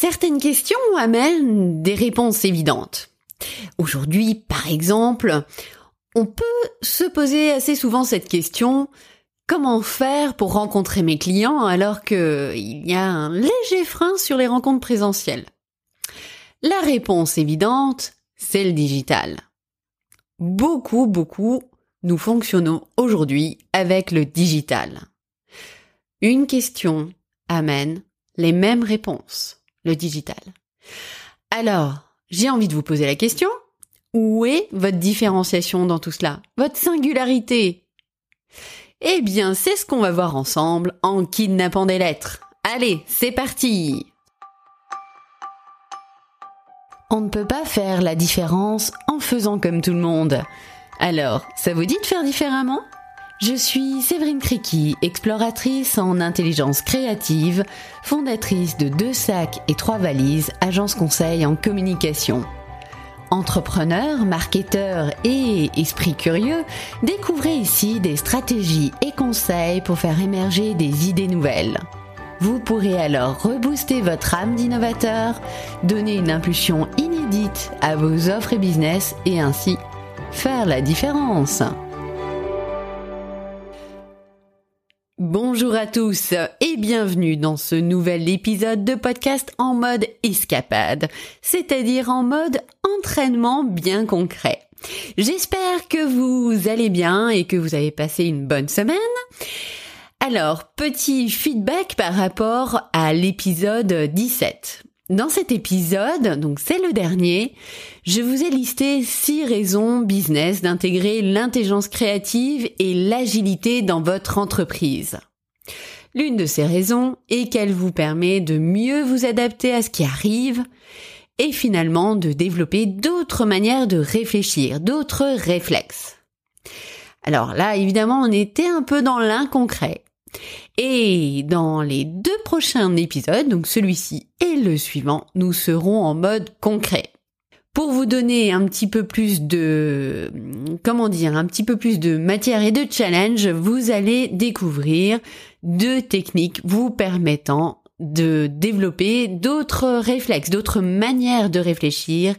Certaines questions amènent des réponses évidentes. Aujourd'hui, par exemple, on peut se poser assez souvent cette question Comment faire pour rencontrer mes clients alors qu'il y a un léger frein sur les rencontres présentielles? La réponse évidente, c'est le digital. Beaucoup, beaucoup, nous fonctionnons aujourd'hui avec le digital. Une question amène les mêmes réponses, digital. Alors, j'ai envie de vous poser la question, où est votre différenciation dans tout cela? Votre singularité? Eh bien, c'est ce qu'on va voir ensemble en kidnappant des lettres. Allez, c'est parti On ne peut pas faire la différence en faisant comme tout le monde. Alors, ça vous dit de faire différemment? Je suis Séverine Criqui, exploratrice en intelligence créative, fondatrice de Deux Sacs et Trois Valises, agence conseil en communication. Entrepreneurs, marketeurs et esprit curieux, découvrez ici des stratégies et conseils pour faire émerger des idées nouvelles. Vous pourrez alors rebooster votre âme d'innovateur, donner une impulsion inédite à vos offres et business et ainsi faire la différence. Bonjour à tous et bienvenue dans ce nouvel épisode de podcast en mode escapade, c'est-à-dire en mode entraînement bien concret. J'espère que vous allez bien et que vous avez passé une bonne semaine. Alors, petit feedback par rapport à l'épisode 17. Dans cet épisode, donc c'est le dernier, je vous ai listé six raisons business d'intégrer l'intelligence créative et l'agilité dans votre entreprise. L'une de ces raisons est qu'elle vous permet de mieux vous adapter à ce qui arrive et finalement de développer d'autres manières de réfléchir, d'autres réflexes. Alors là, évidemment, on était un peu dans l'inconcret. Et dans les deux prochains épisodes, donc celui-ci et le suivant, nous serons en mode concret. Pour vous donner un petit peu plus de, comment dire, un petit peu plus de matière et de challenge, vous allez découvrir deux techniques vous permettant de développer d'autres réflexes, d'autres manières de réfléchir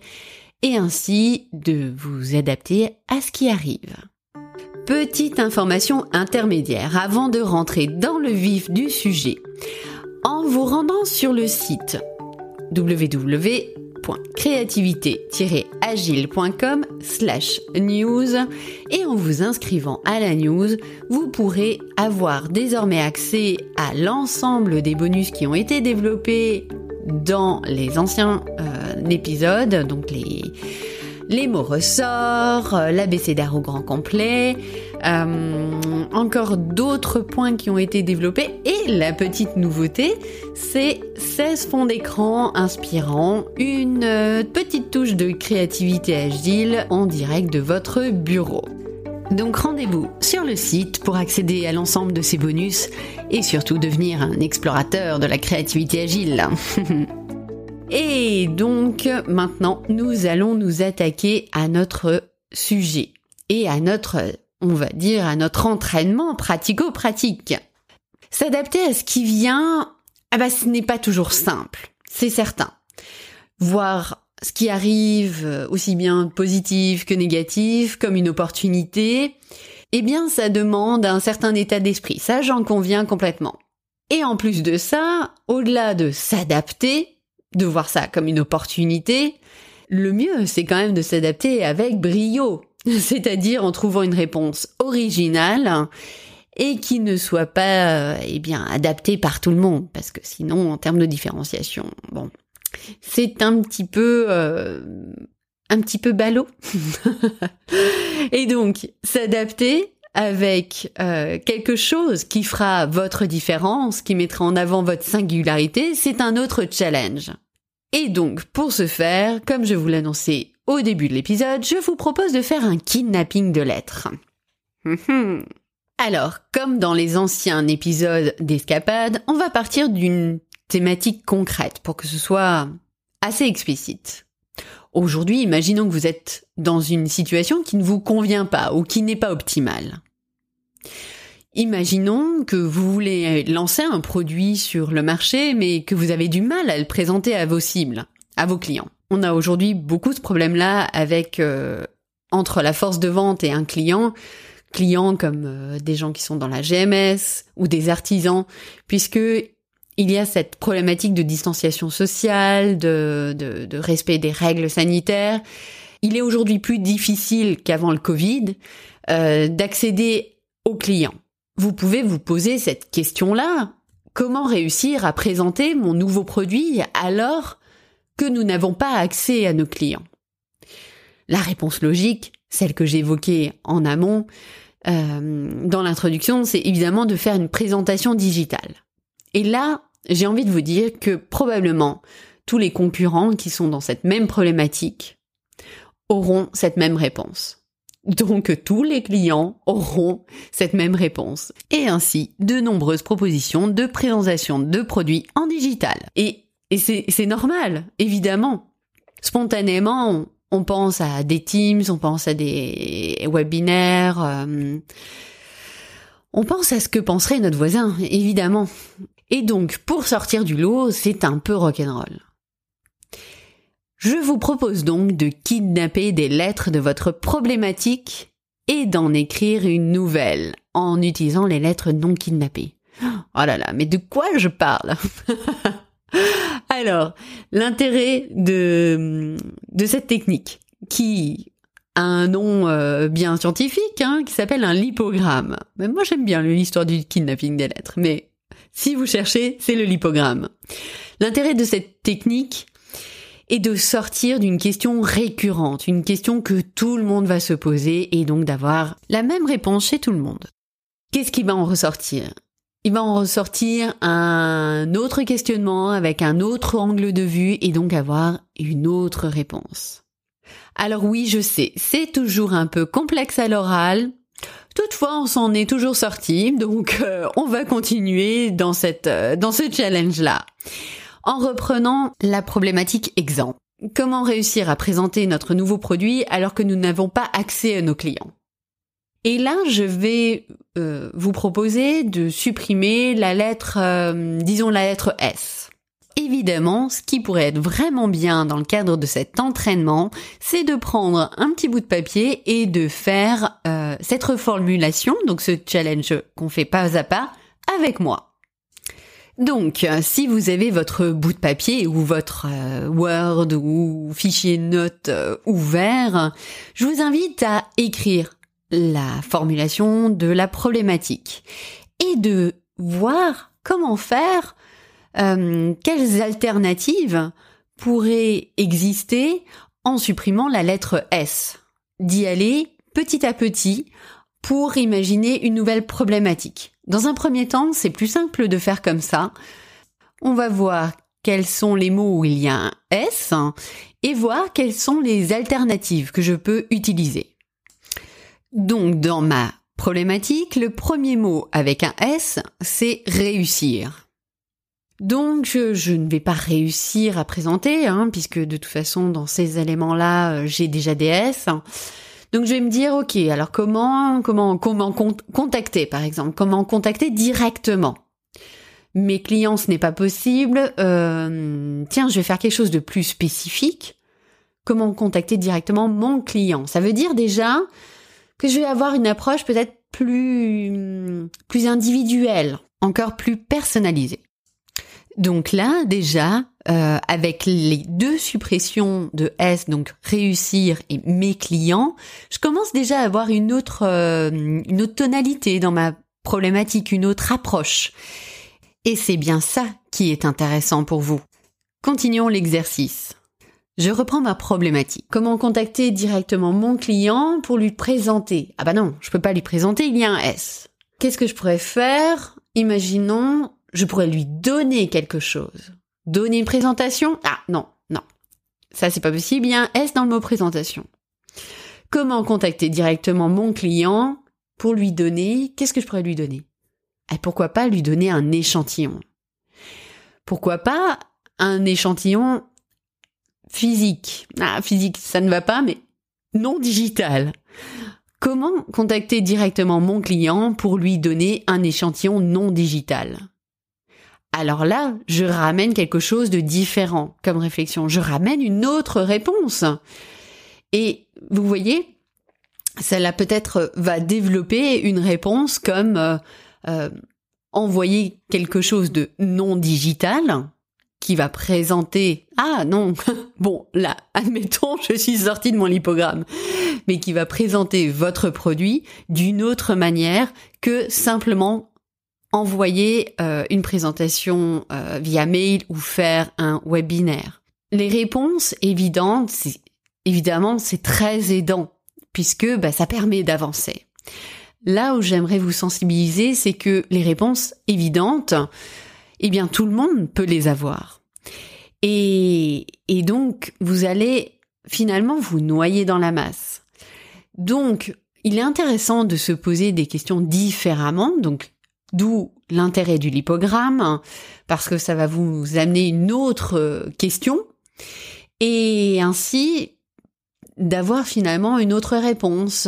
et ainsi de vous adapter à ce qui arrive. Petite information intermédiaire avant de rentrer dans le vif du sujet. En vous rendant sur le site www.créativité-agile.com slash news. Et en vous inscrivant à la news, vous pourrez avoir désormais accès à l'ensemble des bonus qui ont été développés dans les anciens euh, épisodes, donc les les mots ressorts, euh, l'abécédaire au grand complet, euh, encore d'autres points qui ont été développés et la petite nouveauté, c'est 16 fonds d'écran inspirants, une euh, petite touche de créativité agile en direct de votre bureau. Donc rendez-vous sur le site pour accéder à l'ensemble de ces bonus et surtout devenir un explorateur de la créativité agile. Et donc maintenant, nous allons nous attaquer à notre sujet et à notre, on va dire, à notre entraînement pratico-pratique. S'adapter à ce qui vient, ah bah, ce n'est pas toujours simple, c'est certain. Voir ce qui arrive, aussi bien positif que négatif, comme une opportunité, eh bien, ça demande un certain état d'esprit. Ça, j'en conviens complètement. Et en plus de ça, au-delà de s'adapter, de voir ça comme une opportunité, le mieux, c'est quand même de s'adapter avec brio, c'est-à-dire en trouvant une réponse originale et qui ne soit pas, eh bien, adaptée par tout le monde, parce que sinon, en termes de différenciation, bon, c'est un petit peu, euh, un petit peu ballot. et donc, s'adapter avec euh, quelque chose qui fera votre différence, qui mettra en avant votre singularité, c'est un autre challenge. Et donc, pour ce faire, comme je vous l'annonçais au début de l'épisode, je vous propose de faire un kidnapping de lettres. Alors, comme dans les anciens épisodes d'Escapade, on va partir d'une thématique concrète pour que ce soit assez explicite. Aujourd'hui, imaginons que vous êtes dans une situation qui ne vous convient pas ou qui n'est pas optimale. Imaginons que vous voulez lancer un produit sur le marché, mais que vous avez du mal à le présenter à vos cibles, à vos clients. On a aujourd'hui beaucoup ce problème-là avec euh, entre la force de vente et un client, clients comme euh, des gens qui sont dans la GMS ou des artisans, puisque il y a cette problématique de distanciation sociale, de, de respect des règles sanitaires. Il est aujourd'hui plus difficile qu'avant le Covid euh, d'accéder aux clients vous pouvez vous poser cette question-là. Comment réussir à présenter mon nouveau produit alors que nous n'avons pas accès à nos clients? La réponse logique, celle que j'évoquais en amont euh, dans l'introduction, c'est évidemment de faire une présentation digitale. Et là, j'ai envie de vous dire que probablement tous les concurrents qui sont dans cette même problématique auront cette même réponse. Donc tous les clients auront cette même réponse. Et ainsi, de nombreuses propositions de présentation de produits en digital. Et, c'est normal, évidemment. Spontanément, on, pense à des Teams, on pense à des webinaires, euh, on pense à ce que penserait notre voisin, évidemment. Et donc, pour sortir du lot, c'est un peu rock'n'roll. Je vous propose donc de kidnapper des lettres de votre problématique et d'en écrire une nouvelle en utilisant les lettres non kidnappées. Oh là là, mais de quoi je parle? Alors, l'intérêt de, de cette technique qui a un nom euh, bien scientifique, hein, qui s'appelle un lipogramme. Moi j'aime bien l'histoire du kidnapping des lettres, mais si vous cherchez, c'est le lipogramme. L'intérêt de cette technique, et de sortir d'une question récurrente, une question que tout le monde va se poser et donc d'avoir la même réponse chez tout le monde. Qu'est-ce qui va en ressortir? Il va en ressortir un autre questionnement avec un autre angle de vue et donc avoir une autre réponse. Alors oui, je sais, c'est toujours un peu complexe à l'oral. Toutefois, on s'en est toujours sorti, donc euh, on va continuer dans cette euh, dans ce challenge là en reprenant la problématique exemple. Comment réussir à présenter notre nouveau produit alors que nous n'avons pas accès à nos clients? Et là, je vais euh, vous proposer de supprimer la lettre, disons la lettre S. Évidemment, ce qui pourrait être vraiment bien dans le cadre de cet entraînement, c'est de prendre un petit bout de papier et de faire euh, cette reformulation, donc ce challenge qu'on fait pas à pas, avec moi. Donc, si vous avez votre bout de papier ou votre euh, Word ou fichier note euh, ouvert, je vous invite à écrire la formulation de la problématique et de voir comment faire, euh, quelles alternatives pourraient exister en supprimant la lettre S? D'y aller petit à petit pour imaginer une nouvelle problématique. Dans un premier temps, c'est plus simple de faire comme ça. On va voir quels sont les mots où il y a un S et voir quelles sont les alternatives que je peux utiliser. Donc dans ma problématique, le premier mot avec un S, c'est réussir. Donc je, ne vais pas réussir à présenter, hein, puisque de toute façon dans ces éléments-là, euh, j'ai déjà des S. Donc je vais me dire ok, alors comment comment comment contacter par exemple, comment contacter directement? Mes clients, ce n'est pas possible. Euh, tiens, je vais faire quelque chose de plus spécifique. Comment contacter directement mon client? Ça veut dire déjà que je vais avoir une approche peut-être plus plus individuelle, encore plus personnalisée. Donc là, déjà, euh, avec les deux suppressions de S, donc réussir et mes clients, je commence déjà à avoir une autre, euh, une autre tonalité dans ma problématique, une autre approche. Et c'est bien ça qui est intéressant pour vous. Continuons l'exercice. Je reprends ma problématique. Comment contacter directement mon client pour lui présenter? Ah bah non, je peux pas lui présenter, il y a un S. Qu'est-ce que je pourrais faire? Imaginons je pourrais lui donner quelque chose. Donner une présentation? Ah non, non. Ça c'est pas possible, il y a dans le mot présentation. Comment contacter directement mon client pour lui donner? Qu'est-ce que je pourrais lui donner? Pourquoi pas lui donner un échantillon? Pourquoi pas un échantillon physique? Ah, physique, ça ne va pas, mais non digital. Comment contacter directement mon client pour lui donner un échantillon non digital? Alors là, je ramène quelque chose de différent comme réflexion. Je ramène une autre réponse. Et vous voyez, cela peut-être va développer une réponse comme euh, euh, envoyer quelque chose de non digital qui va présenter ah non bon là admettons je suis sortie de mon lipogramme mais qui va présenter votre produit d'une autre manière que simplement envoyer euh, une présentation euh, via mail ou faire un webinaire. Les réponses évidentes, évidemment, c'est très aidant puisque bah, ça permet d'avancer. Là où j'aimerais vous sensibiliser, c'est que les réponses évidentes, eh bien tout le monde peut les avoir. Et, et donc vous allez finalement vous noyer dans la masse. Donc il est intéressant de se poser des questions différemment, donc d'où l'intérêt du lipogramme, parce que ça va vous amener une autre question, et ainsi d'avoir finalement une autre réponse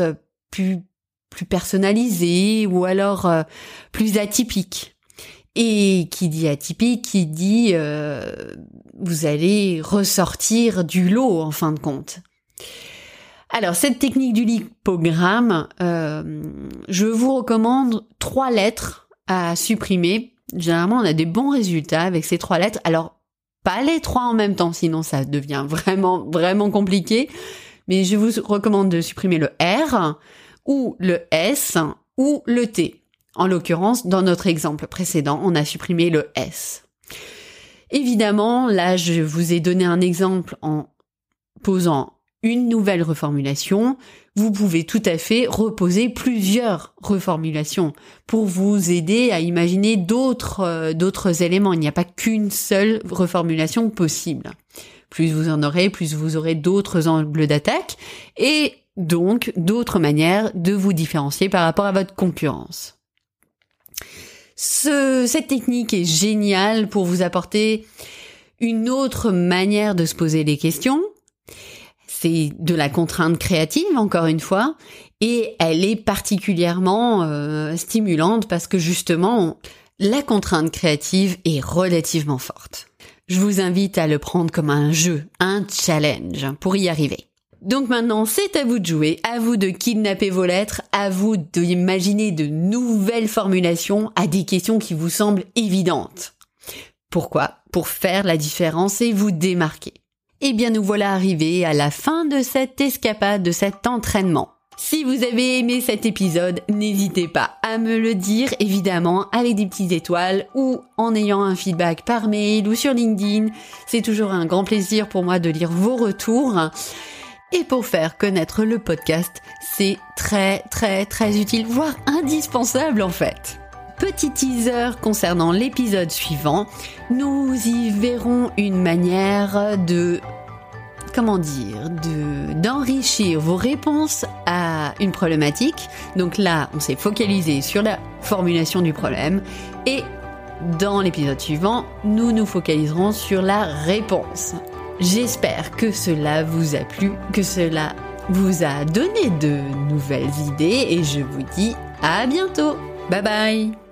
plus plus personnalisée ou alors euh, plus atypique. Et qui dit atypique, qui dit euh, vous allez ressortir du lot en fin de compte. Alors cette technique du lipogramme, euh, je vous recommande trois lettres supprimer. Généralement, on a des bons résultats avec ces trois lettres. Alors pas les trois en même temps, sinon ça devient vraiment vraiment compliqué. Mais je vous recommande de supprimer le R, ou le S ou le T. En l'occurrence, dans notre exemple précédent, on a supprimé le S. Évidemment, là, je vous ai donné un exemple en posant une nouvelle reformulation. Vous pouvez tout à fait reposer plusieurs reformulations pour vous aider à imaginer d'autres euh, d'autres éléments. Il n'y a pas qu'une seule reformulation possible. Plus vous en aurez, plus vous aurez d'autres angles d'attaque et donc d'autres manières de vous différencier par rapport à votre concurrence. cette technique est géniale pour vous apporter une autre manière de se poser les questions. C'est de la contrainte créative, encore une fois, et elle est particulièrement euh, stimulante parce que justement, la contrainte créative est relativement forte. Je vous invite à le prendre comme un jeu, un challenge pour y arriver. Donc maintenant, c'est à vous de jouer, à vous de kidnapper vos lettres, à vous d'imaginer de nouvelles formulations à des questions qui vous semblent évidentes. Pourquoi? Pour faire la différence et vous démarquer. Eh bien, nous voilà arrivés à la fin de cette escapade, de cet entraînement. Si vous avez aimé cet épisode, n'hésitez pas à me le dire, évidemment, avec des petites étoiles ou en ayant un feedback par mail ou sur LinkedIn. C'est toujours un grand plaisir pour moi de lire vos retours. Et pour faire connaître le podcast, c'est très très très utile, voire indispensable en fait. Petit teaser concernant l'épisode suivant, nous y verrons une manière de comment dire, de d'enrichir vos réponses à une problématique. Donc là, on s'est focalisé sur la formulation du problème et dans l'épisode suivant, nous nous focaliserons sur la réponse. J'espère que cela vous a plu, que cela vous a donné de nouvelles idées et je vous dis à bientôt. Bye bye